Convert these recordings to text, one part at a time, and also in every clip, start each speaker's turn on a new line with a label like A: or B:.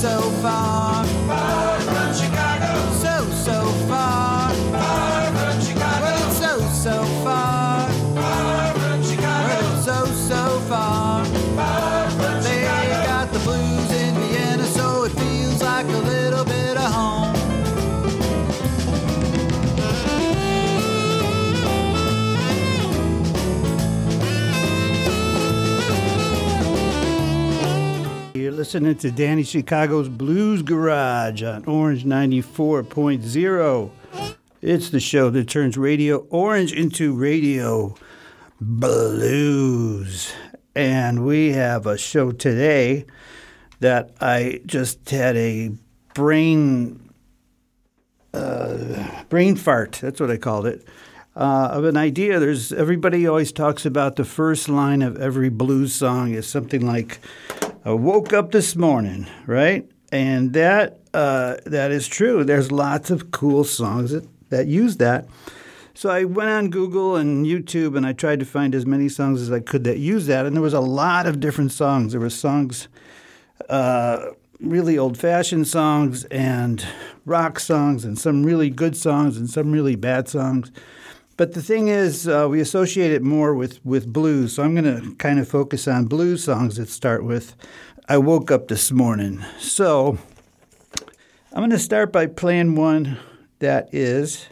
A: so far. Listening to Danny Chicago's Blues Garage on Orange 94.0. It's the show that turns Radio Orange into Radio Blues. And we have a show today that I just had a brain uh, brain fart. That's what I called it. Uh, of an idea. There's everybody always talks about the first line of every blues song is something like I woke up this morning, right? And that uh, that is true. There's lots of cool songs that, that use that. So I went on Google and YouTube and I tried to find as many songs as I could that use that. And there was a lot of different songs. There were songs, uh, really old-fashioned songs and rock songs, and some really good songs and some really bad songs. But the thing is, uh, we associate it more with, with blues. So I'm going to kind of focus on blues songs that start with I woke up this morning. So I'm going to start by playing one that is.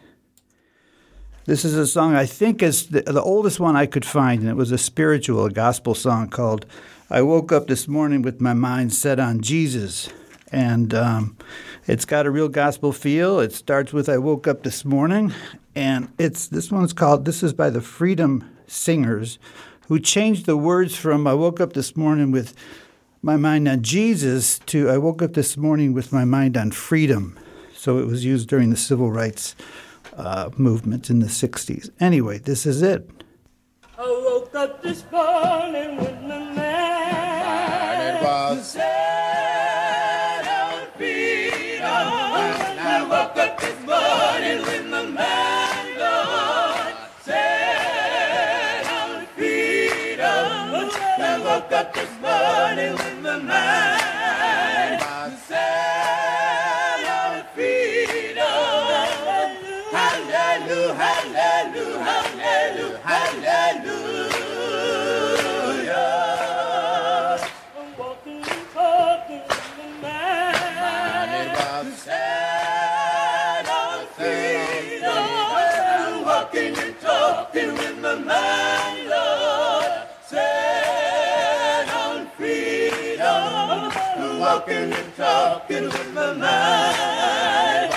A: This is a song I think is the, the oldest one I could find, and it was a spiritual, a gospel song called I Woke Up This Morning with My Mind Set on Jesus. And um, it's got a real gospel feel. It starts with I woke up this morning, and it's this one's called. This is by the Freedom Singers, who changed the words from I woke up this morning with my mind on Jesus to I woke up this morning with my mind on freedom. So it was used during the civil rights uh, movement in the 60s. Anyway, this is it.
B: I woke up this morning with my mind. I woke up I'm walking and talking with my mind.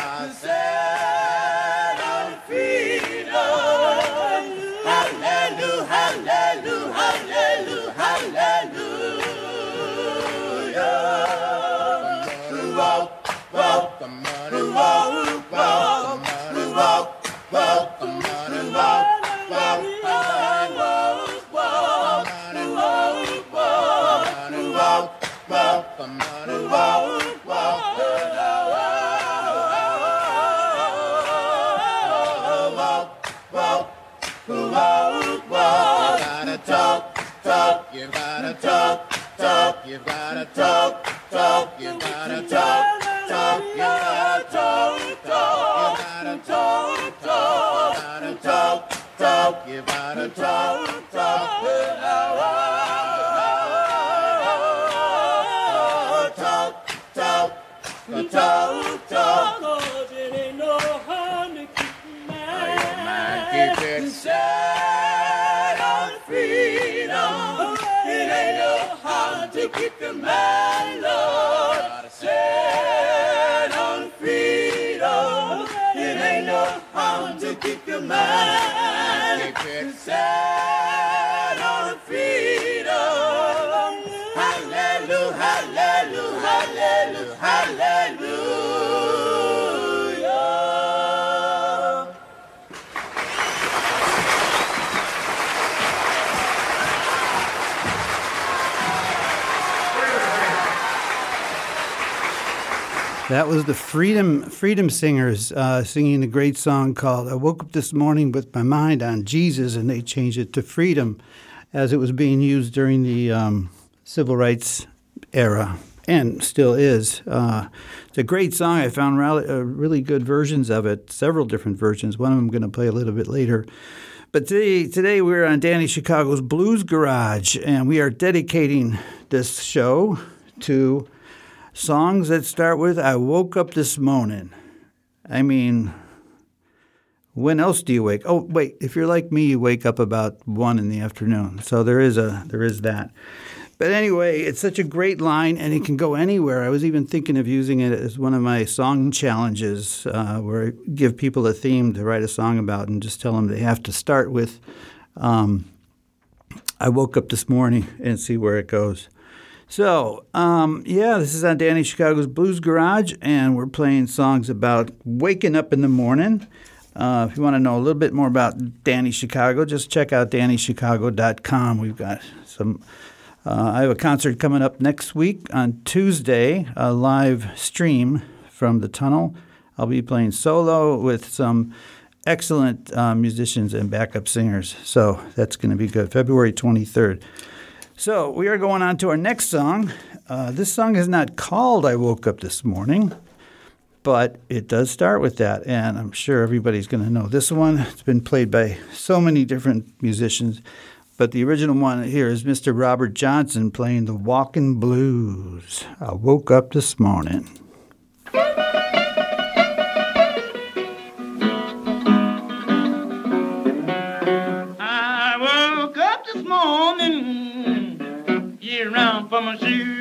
A: That was the Freedom Freedom Singers uh, singing a great song called "I Woke Up This Morning with My Mind on Jesus," and they changed it to "Freedom," as it was being used during the um, civil rights era. and still is. Uh, it's a great song. I found really, uh, really good versions of it, several different versions. One of them I'm going to play a little bit later. But today, today we're on Danny Chicago's Blues Garage, and we are dedicating this show to songs that start with "I woke up this morning." I mean, when else do you wake? Oh, wait. If you're like me, you wake up about one in the afternoon. So there is a there is that. But anyway, it's such a great line, and it can go anywhere. I was even thinking of using it as one of my song challenges, uh, where I give people a theme to write a song about, and just tell them they have to start with, um, "I woke up this morning," and see where it goes. So, um, yeah, this is on Danny Chicago's Blues Garage, and we're playing songs about waking up in the morning. Uh, if you want to know a little bit more about Danny Chicago, just check out DannyChicago.com. We've got some. Uh, I have a concert coming up next week on Tuesday, a live stream from the tunnel. I'll be playing solo with some excellent uh, musicians and backup singers. So that's going to be good. February 23rd. So we are going on to our next song. Uh, this song is not called I Woke Up This Morning, but it does start with that. And I'm sure everybody's going to know this one. It's been played by so many different musicians. But the original one here is Mr. Robert Johnson playing the Walking Blues. I woke up this morning.
C: Around for my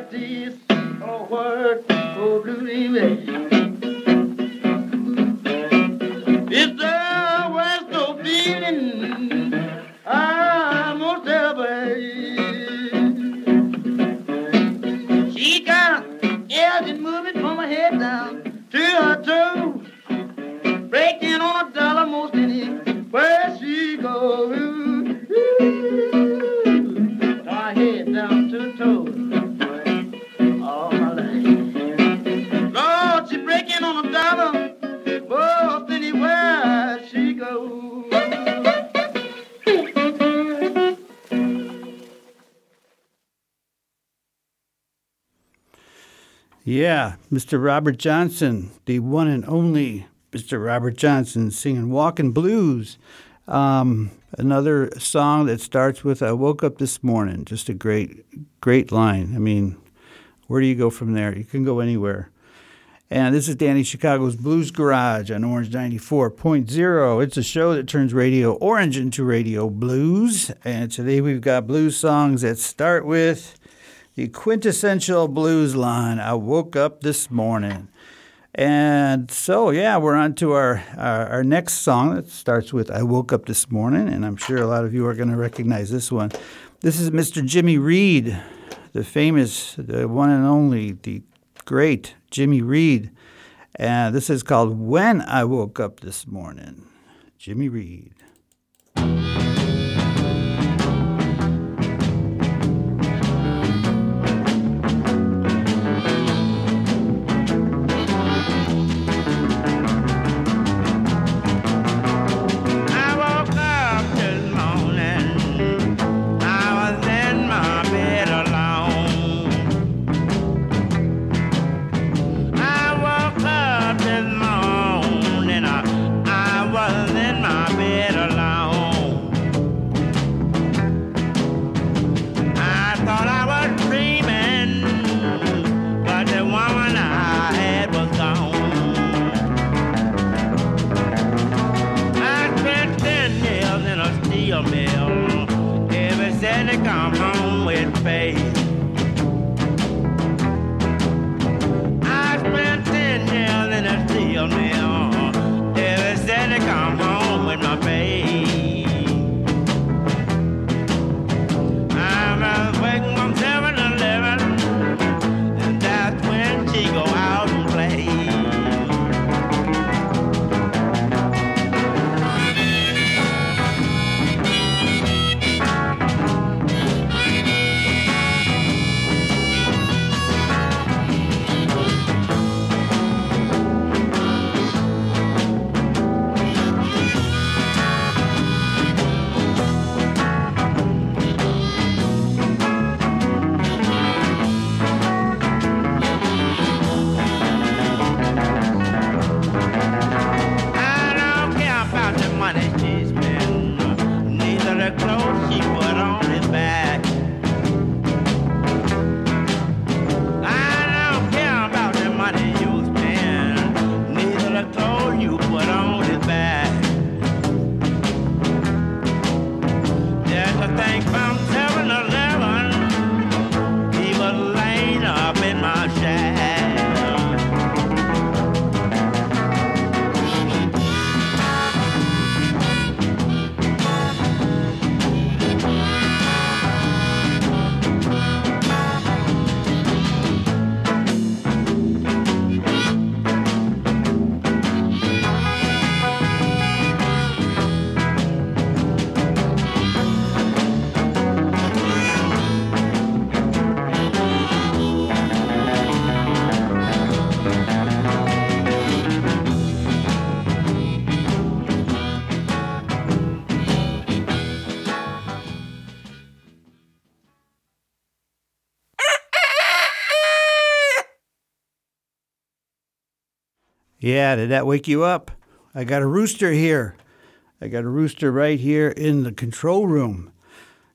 C: tell me that this oh, word oh,
A: Yeah, Mr. Robert Johnson, the one and only Mr. Robert Johnson, singing Walking Blues. Um, another song that starts with I woke up this morning. Just a great, great line. I mean, where do you go from there? You can go anywhere. And this is Danny Chicago's Blues Garage on Orange 94.0. It's a show that turns Radio Orange into Radio Blues. And today we've got blues songs that start with the quintessential blues line I woke up this morning. And so, yeah, we're on to our, our, our next song that starts with I woke up this morning. And I'm sure a lot of you are going to recognize this one. This is Mr. Jimmy Reed, the famous, the one and only, the great Jimmy Reed. And this is called When I Woke Up This Morning. Jimmy Reed. Yeah, did that wake you up? I got a rooster here. I got a rooster right here in the control room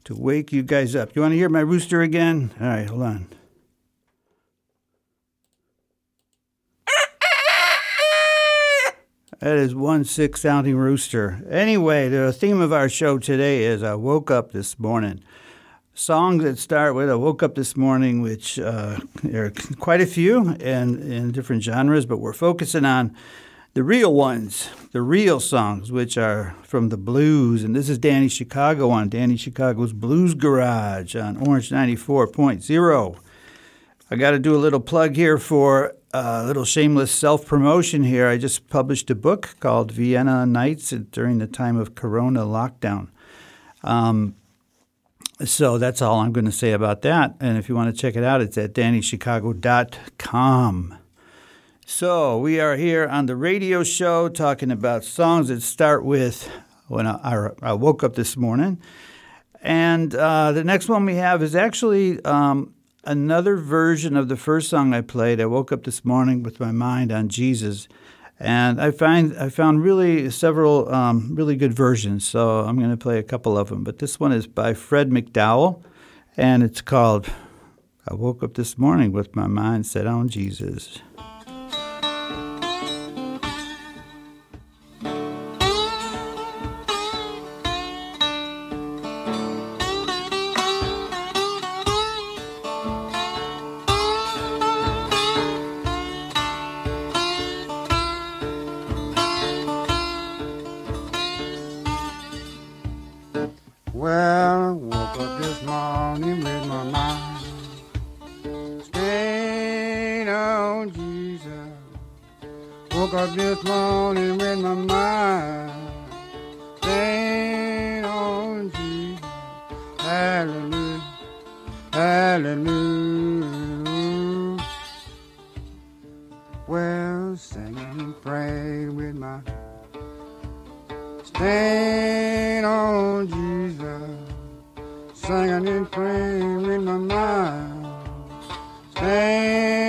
A: to wake you guys up. You want to hear my rooster again? All right, hold on. That is one sick sounding rooster. Anyway, the theme of our show today is I woke up this morning. Songs that start with I woke up this morning, which uh, there are quite a few and in different genres, but we're focusing on the real ones, the real songs, which are from the blues. And this is Danny Chicago on Danny Chicago's Blues Garage on Orange 94.0. I got to do a little plug here for a little shameless self promotion here. I just published a book called Vienna Nights during the time of Corona lockdown. Um, so that's all I'm going to say about that. And if you want to check it out, it's at dannychicago.com. So we are here on the radio show talking about songs that start with when I, I woke up this morning. And uh, the next one we have is actually um, another version of the first song I played. I woke up this morning with my mind on Jesus. And I find I found really several um, really good versions, so I'm going to play a couple of them. But this one is by Fred McDowell, and it's called "I Woke Up This Morning with My Mind Set on Jesus."
D: Morning with my mind stayed on Jesus. Woke up this morning with my mind stayed on Jesus. Hallelujah, hallelujah. Well, singing and praying with my Stand on Jesus, singing and with my mind. Stand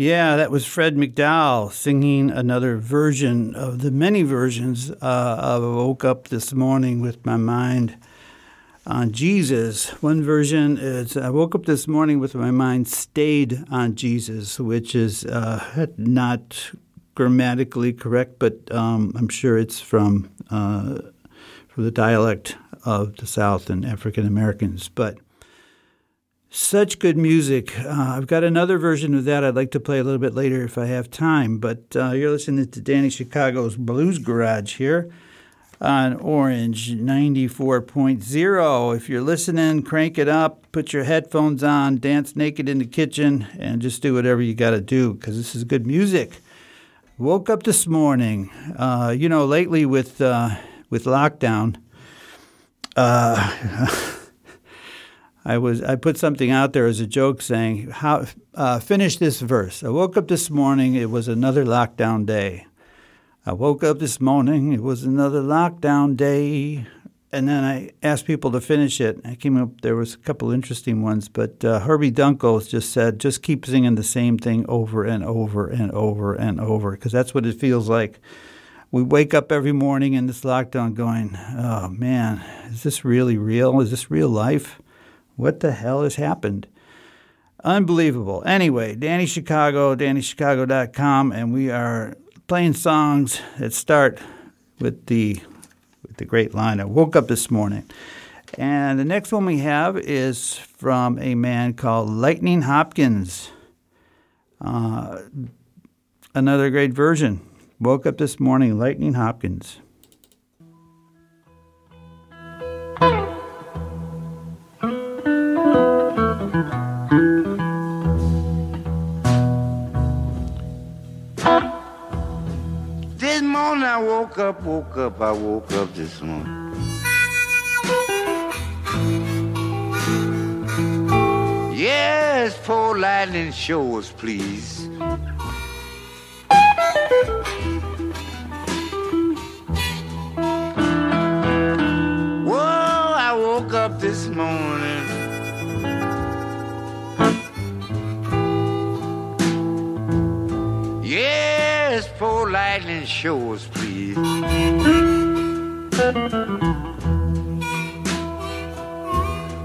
A: Yeah, that was Fred McDowell singing another version of the many versions uh, of I Woke Up This Morning with My Mind on Jesus. One version is I woke up this morning with my mind stayed on Jesus, which is uh, not grammatically correct, but um, I'm sure it's from, uh, from the dialect of the South and African Americans. But such good music. Uh, I've got another version of that I'd like to play a little bit later if I have time. But uh, you're listening to Danny Chicago's Blues Garage here on Orange 94.0. If you're listening, crank it up, put your headphones on, dance naked in the kitchen, and just do whatever you got to do because this is good music. Woke up this morning. Uh, you know, lately with uh, with lockdown, uh, I was I put something out there as a joke saying how uh, finish this verse. I woke up this morning. It was another lockdown day. I woke up this morning. It was another lockdown day. And then I asked people to finish it. I came up. There was a couple interesting ones, but uh, Herbie Dunkel just said, "Just keep singing the same thing over and over and over and over, because that's what it feels like." We wake up every morning in this lockdown, going, "Oh man, is this really real? Is this real life?" What the hell has happened? Unbelievable. Anyway, Danny Chicago, DannyChicago.com, and we are playing songs that start with the with the great line. I woke up this morning. And the next one we have is from a man called Lightning Hopkins. Uh, another great version. Woke up this morning, Lightning Hopkins.
E: I woke up, woke up, I woke up this morning. Yes, poor lightning shows, please. Whoa, I woke up this morning. Shows, please.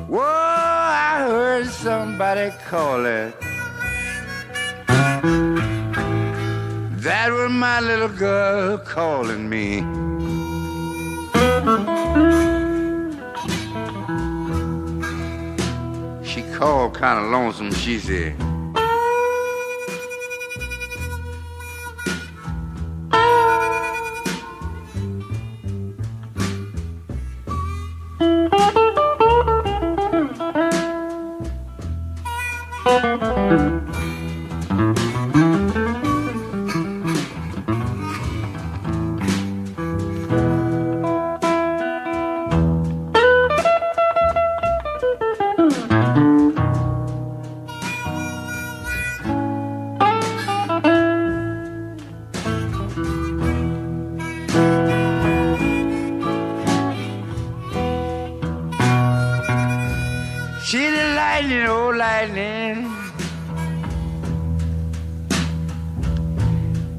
E: Whoa, I heard somebody call it. That was my little girl calling me. She called kind of lonesome. She said,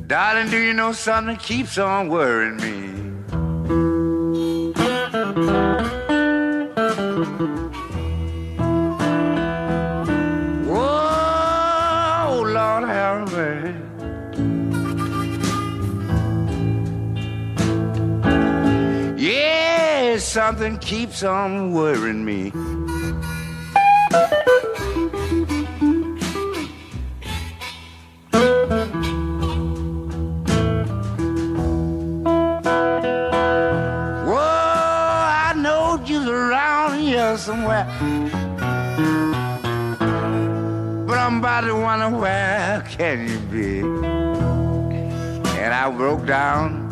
E: Darling, do you know something keeps on worrying me? Whoa, Lord have. Yeah, something keeps on worrying me. But I'm about to wonder where can you be? And I broke down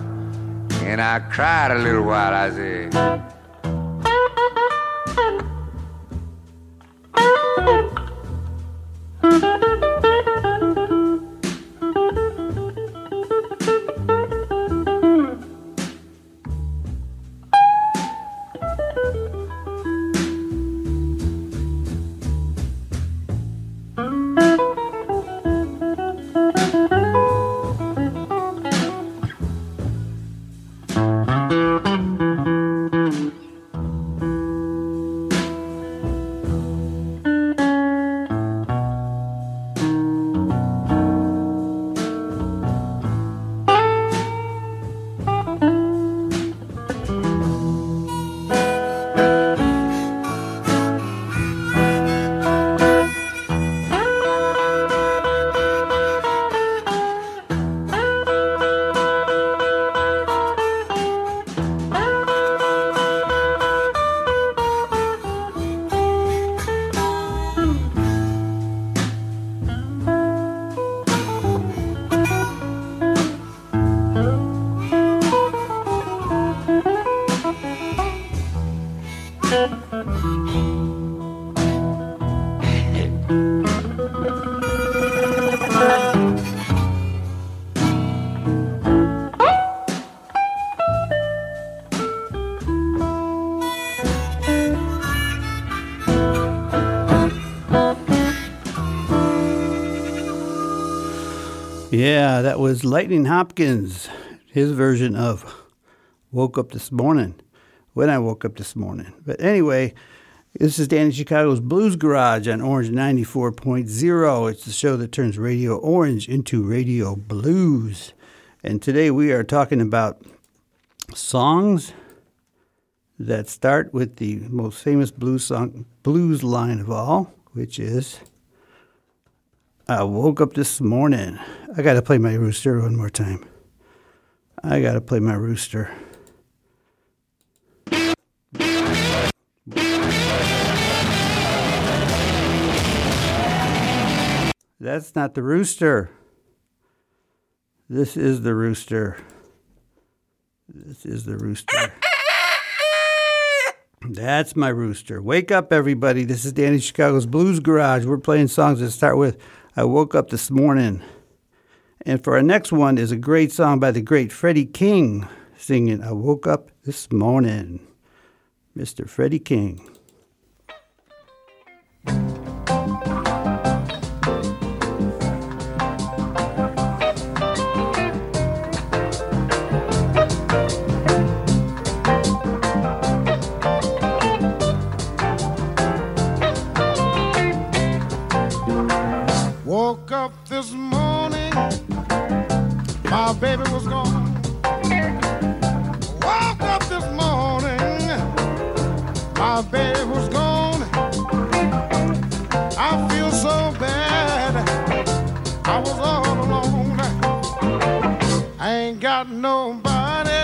E: and I cried a little while. I said,
A: Yeah, that was Lightning Hopkins, his version of Woke Up This Morning, when I woke up this morning. But anyway, this is Danny Chicago's Blues Garage on Orange 94.0. It's the show that turns Radio Orange into Radio Blues. And today we are talking about songs that start with the most famous blues song, blues line of all, which is I woke up this morning. I got to play my rooster one more time. I got to play my rooster. That's not the rooster. This is the rooster. This is the rooster. That's my rooster. Wake up, everybody. This is Danny Chicago's Blues Garage. We're playing songs that start with I woke up this morning. And for our next one is a great song by the great Freddie King singing I woke up this morning. Mr. Freddie King.
F: This morning, my baby was gone. Woke up this morning, my baby was gone. I feel so bad, I was all alone. I ain't got nobody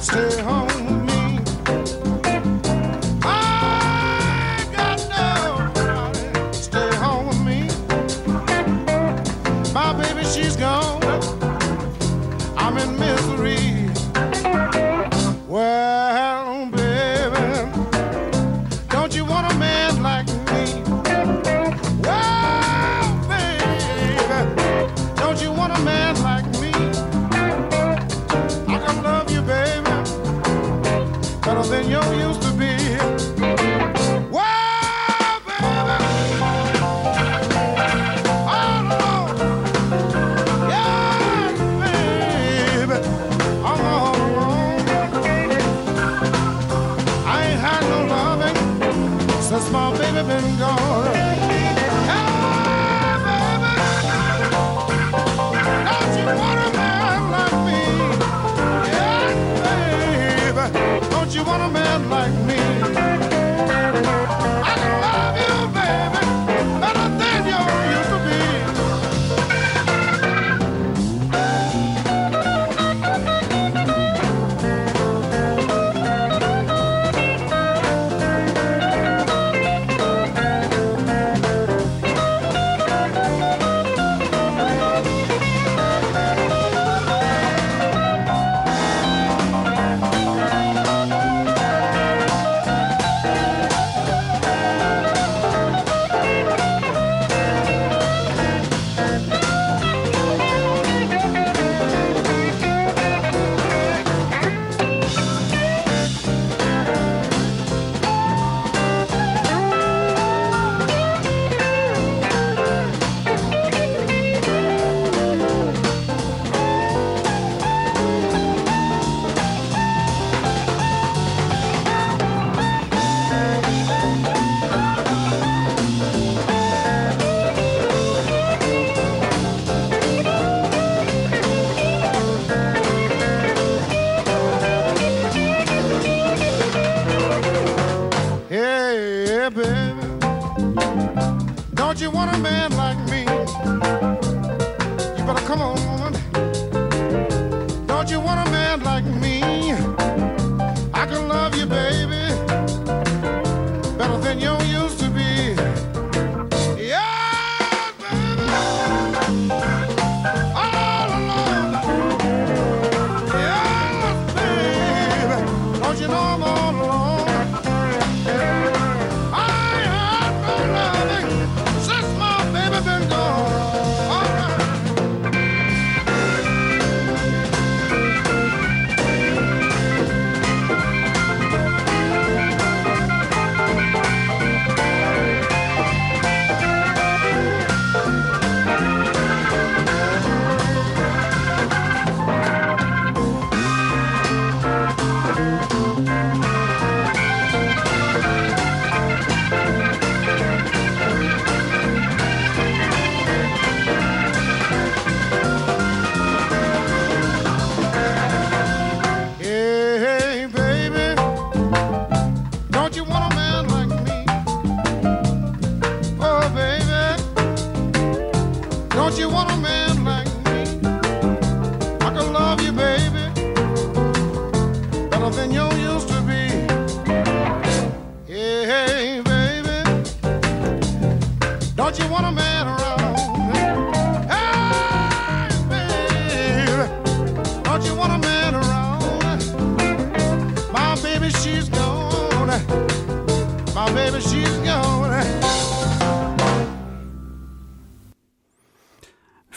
F: stay home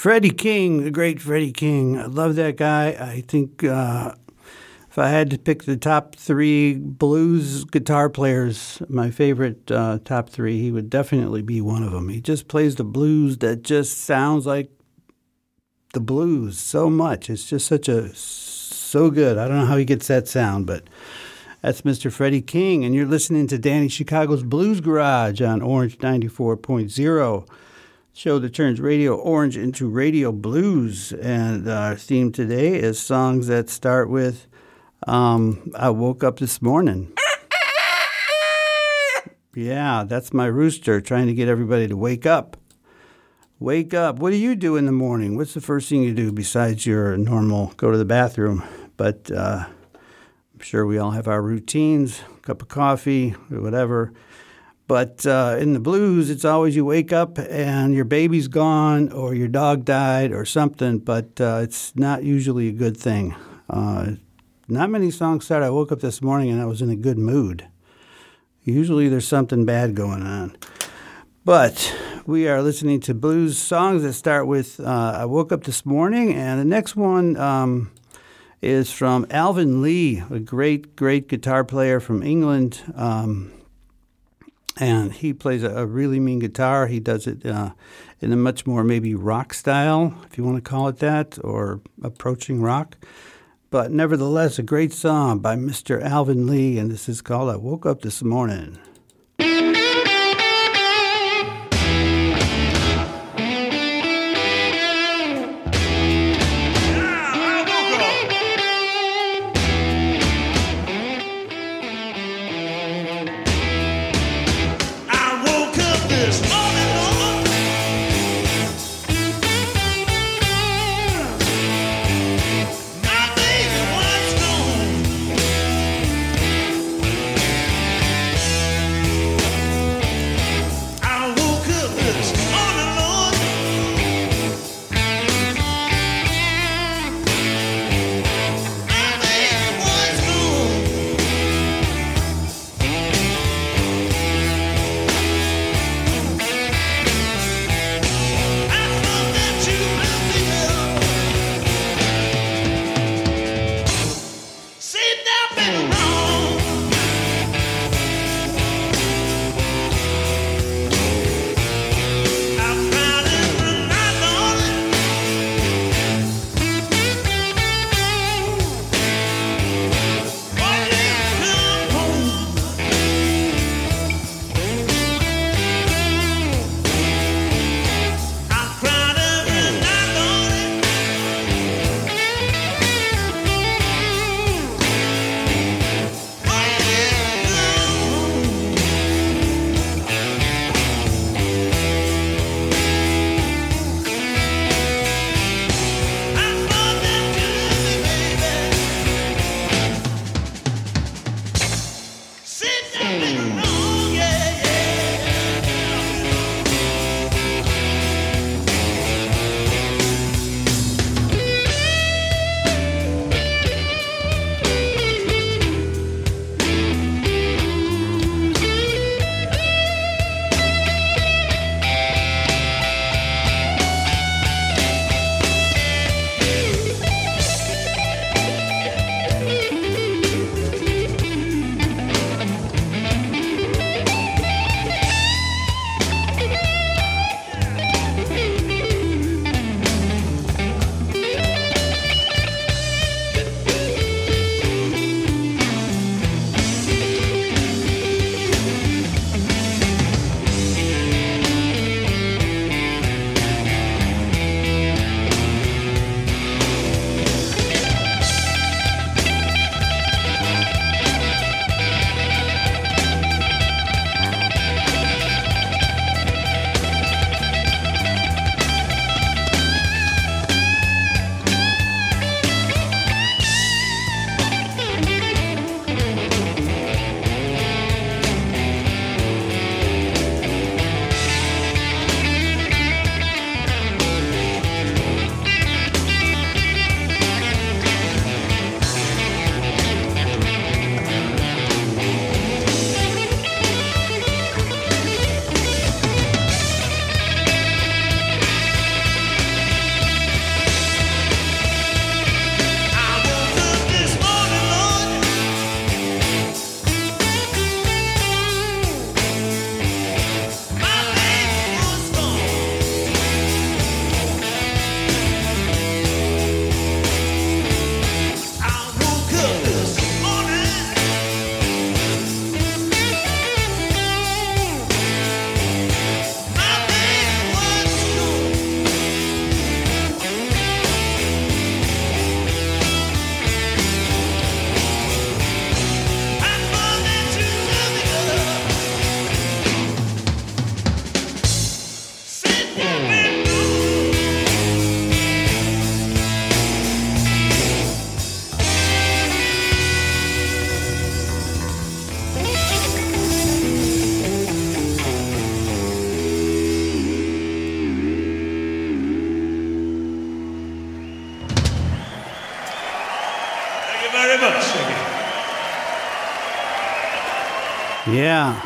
A: Freddie King, the great Freddie King. I love that guy. I think uh, if I had to pick the top three blues guitar players, my favorite uh, top three, he would definitely be one of them. He just plays the blues that just sounds like the blues so much. It's just such a so good. I don't know how he gets that sound, but that's Mr. Freddie King, and you're listening to Danny Chicago's Blues Garage on Orange 94.0 show that turns Radio Orange into Radio Blues. And our theme today is songs that start with um, I woke up this morning. Yeah, that's my rooster trying to get everybody to wake up. Wake up. What do you do in the morning? What's the first thing you do besides your normal go to the bathroom? But uh, I'm sure we all have our routines, cup of coffee, or whatever. But uh, in the blues, it's always you wake up and your baby's gone or your dog died or something, but uh, it's not usually a good thing. Uh, not many songs start, I woke up this morning and I was in a good mood. Usually there's something bad going on. But we are listening to blues songs that start with uh, I woke up this morning, and the next one um, is from Alvin Lee, a great, great guitar player from England. Um, and he plays a, a really mean guitar. He does it uh, in a much more maybe rock style, if you want to call it that, or approaching rock. But nevertheless, a great song by Mr. Alvin Lee, and this is called I Woke Up This Morning.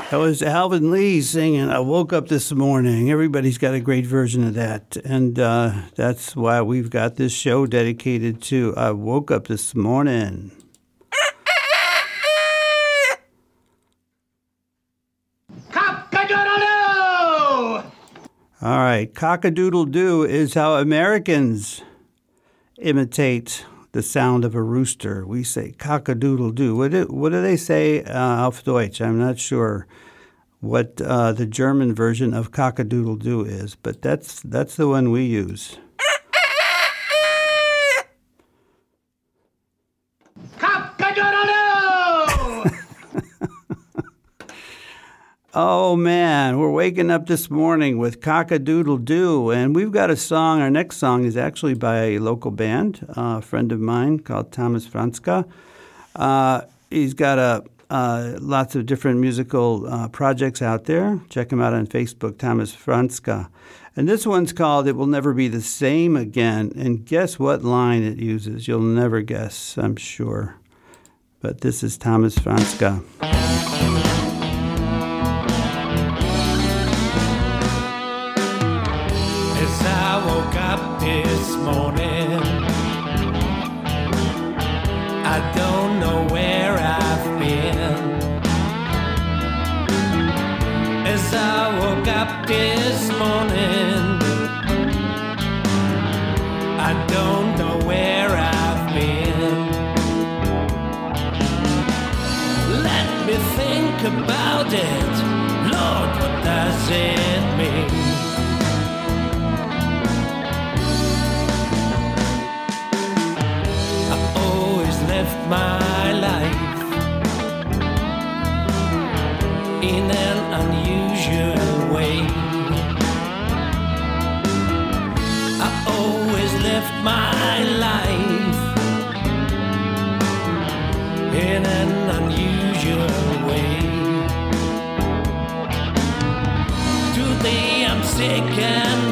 B: That was
A: Alvin Lee singing I Woke Up This Morning. Everybody's got a great version of that. And uh, that's why we've got this show dedicated to I Woke Up This Morning. All right, cock-a-doodle doo is how Americans imitate the sound of a rooster. We say cock-a-doodle doo. What do, what do they say uh, auf Deutsch? I'm not sure what uh, the German version of cock-a-doodle doo is, but that's that's the one we use. Oh man, we're waking up this morning with Cock-a-Doodle Doo, and we've got a song. Our next song is actually by a local band, uh, a friend of mine called Thomas Franska. Uh, he's got a uh, lots of different musical uh, projects out there. Check him out on Facebook, Thomas Franska. And this one's called It Will Never Be the Same Again. And guess what line it uses? You'll never guess, I'm sure. But this is Thomas Franska.
G: Me think about it. Lord, what does it mean? I always left my life in an unusual Today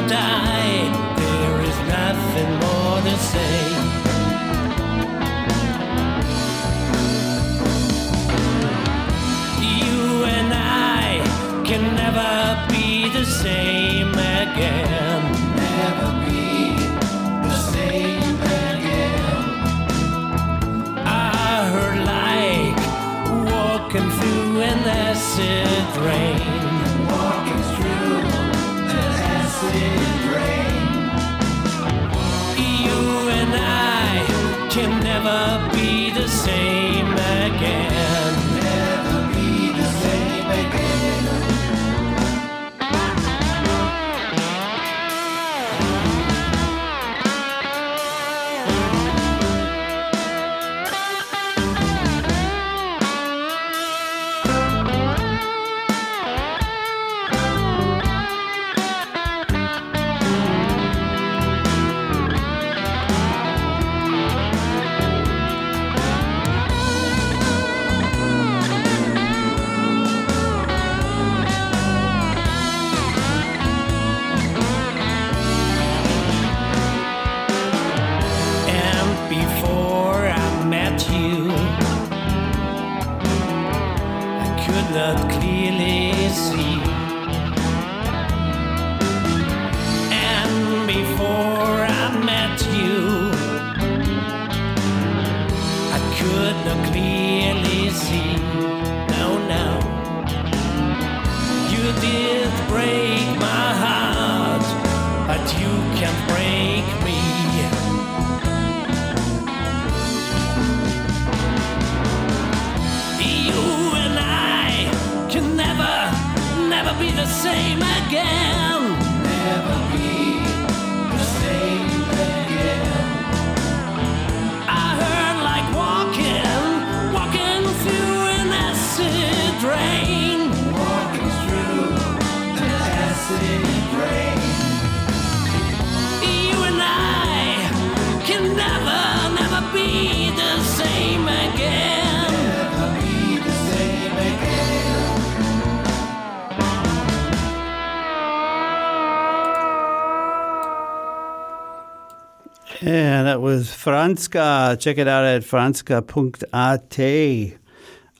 A: Franska. Check it out at franska.at.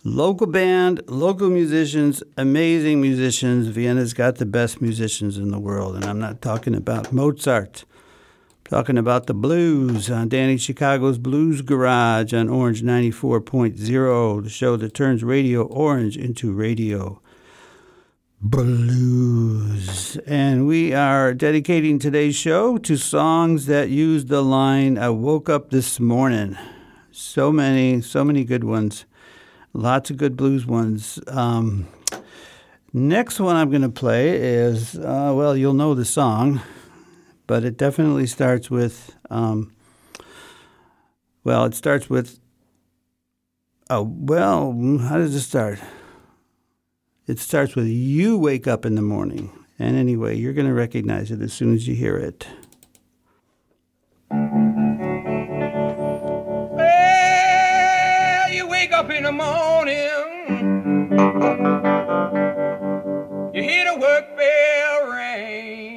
A: Local band, local musicians, amazing musicians. Vienna's got the best musicians in the world, and I'm not talking about Mozart. I'm talking about the blues on Danny Chicago's Blues Garage on Orange 94.0, the show that turns Radio Orange into Radio Blues. And we are dedicating today's show to songs that use the line, I woke up this morning. So many, so many good ones. Lots of good blues ones. Um, next one I'm going to play is, uh, well, you'll know the song, but it definitely starts with, um, well, it starts with, oh, well, how does it start? It starts with You Wake Up in the Morning. And anyway, you're going to recognize it as soon as you hear it.
H: Well, you wake up in the morning, you hear the work bell ring,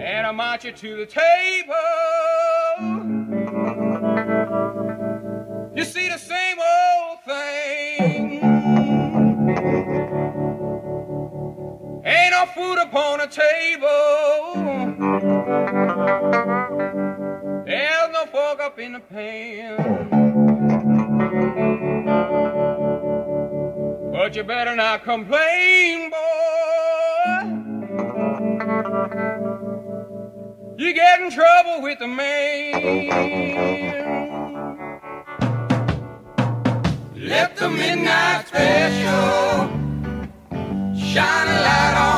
H: and I march you to the table. Food upon a table. There's no fork up in the pan. But you better not complain, boy. You get in trouble with the man. Let the midnight special shine a light on.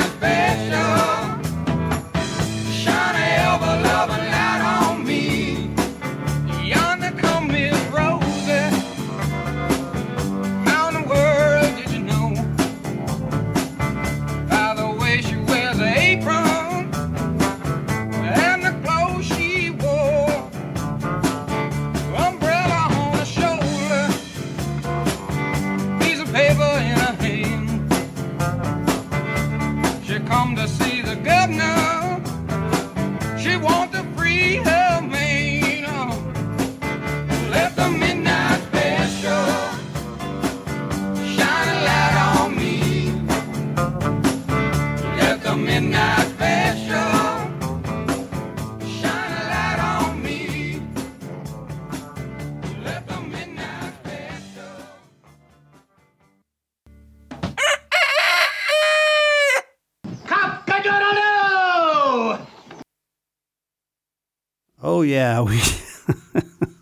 A: yeah, we.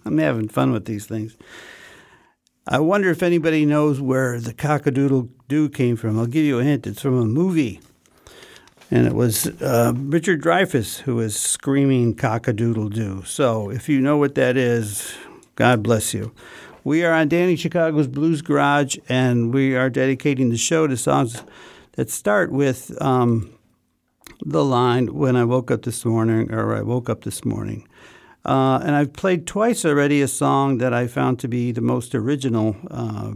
A: I'm having fun with these things. I wonder if anybody knows where the cockadoodle doo came from. I'll give you a hint. It's from a movie, and it was uh, Richard Dreyfuss who was screaming cockadoodle doo. So if you know what that is, God bless you. We are on Danny Chicago's Blues Garage, and we are dedicating the show to songs that start with um, the line "When I woke up this morning" or "I woke up this morning." Uh, and I've played twice already a song that I found to be the most original, uh,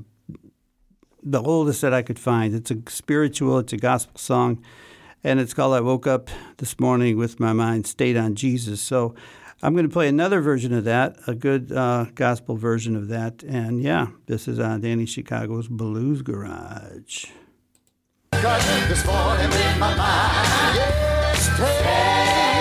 A: the oldest that I could find. It's a spiritual, it's a gospel song, and it's called I Woke Up This Morning with My Mind Stayed on Jesus. So I'm going to play another version of that, a good uh, gospel version of that. And yeah, this is on Danny Chicago's Blues Garage.
F: This morning in my mind, yes,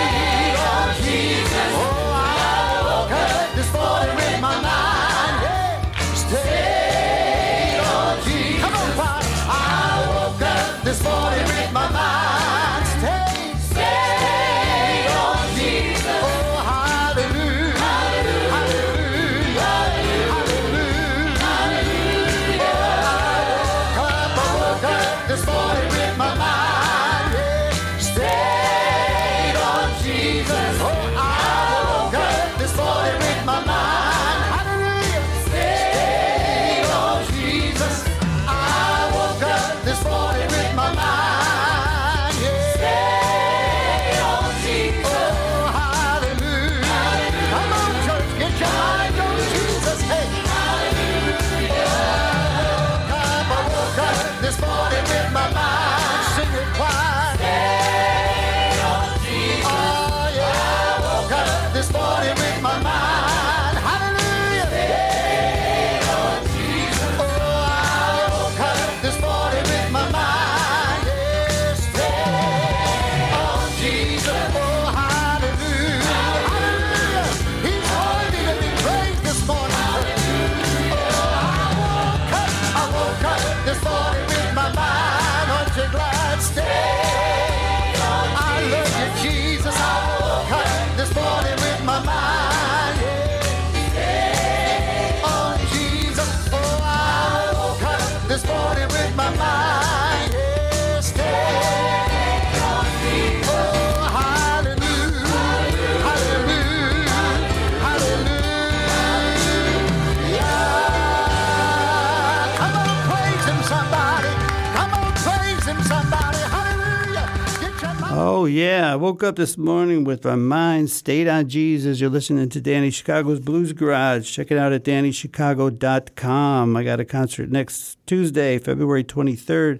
F: Oh, yeah. I woke up this morning with my mind stayed on Jesus.
A: You're listening to Danny Chicago's Blues Garage. Check it out at DannyChicago.com. I got a concert next Tuesday, February 23rd.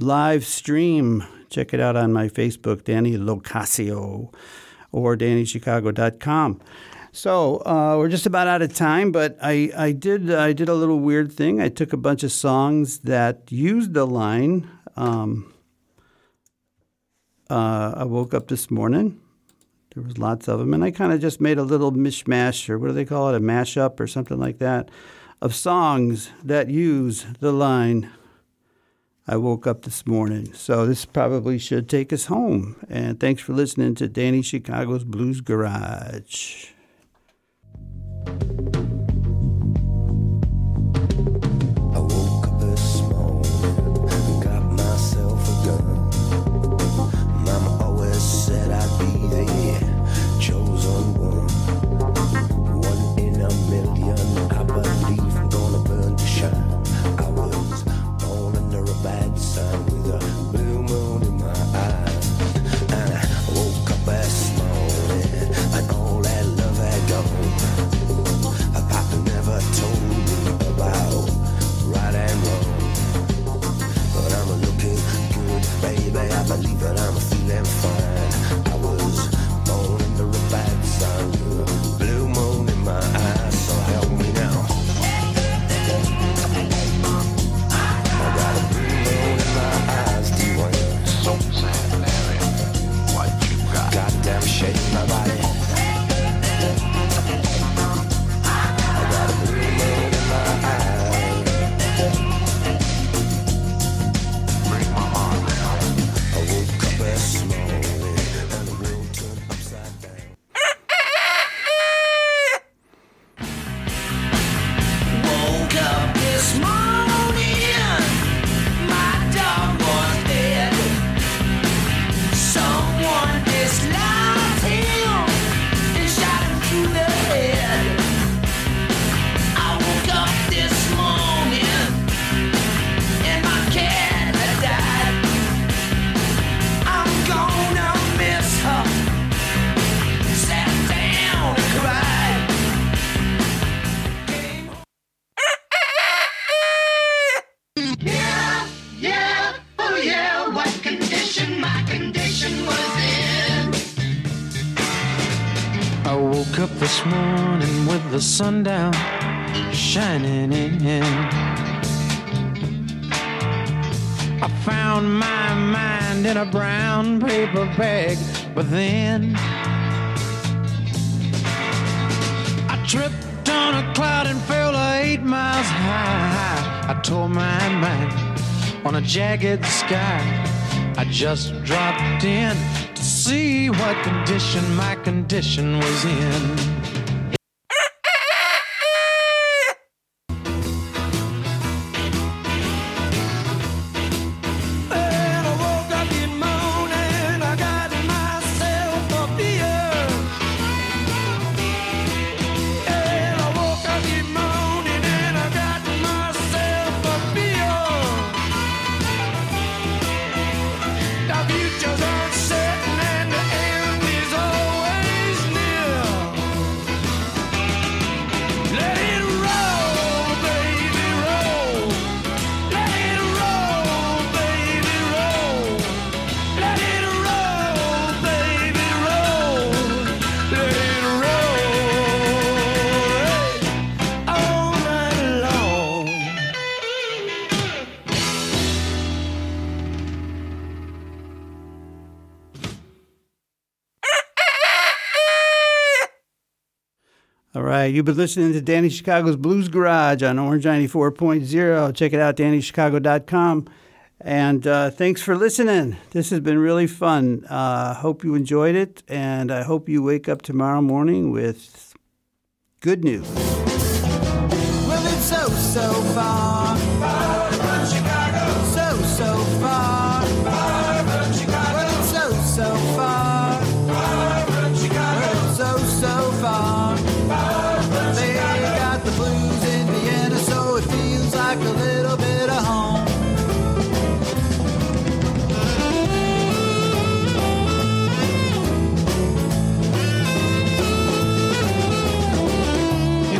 A: Live stream. Check it out on my Facebook, Danny Locasio, or DannyChicago.com. So uh, we're just about out of time, but I, I did I did a little weird thing. I took a bunch of songs that used the line. Um, uh, I woke up this morning. There was lots of them, and I kind of just made a little mishmash, or what do they call it, a mashup or something like that, of songs that use the line. I woke up this morning. So this probably should take us home. And thanks for listening to Danny Chicago's Blues Garage.
I: Morning with the
D: sun down shining in. I found my mind in a brown paper bag, but then I tripped on a cloud and fell eight miles high. I tore my mind on a jagged sky. I just dropped in to see what condition my condition was in.
A: You've been listening to Danny Chicago's Blues Garage on Orange 94.0. Check it out, DannyChicago.com. And uh, thanks for listening. This has been really fun. Uh, hope you enjoyed it, and I hope you wake up tomorrow morning with good news.
J: Well, it's so, so far. Far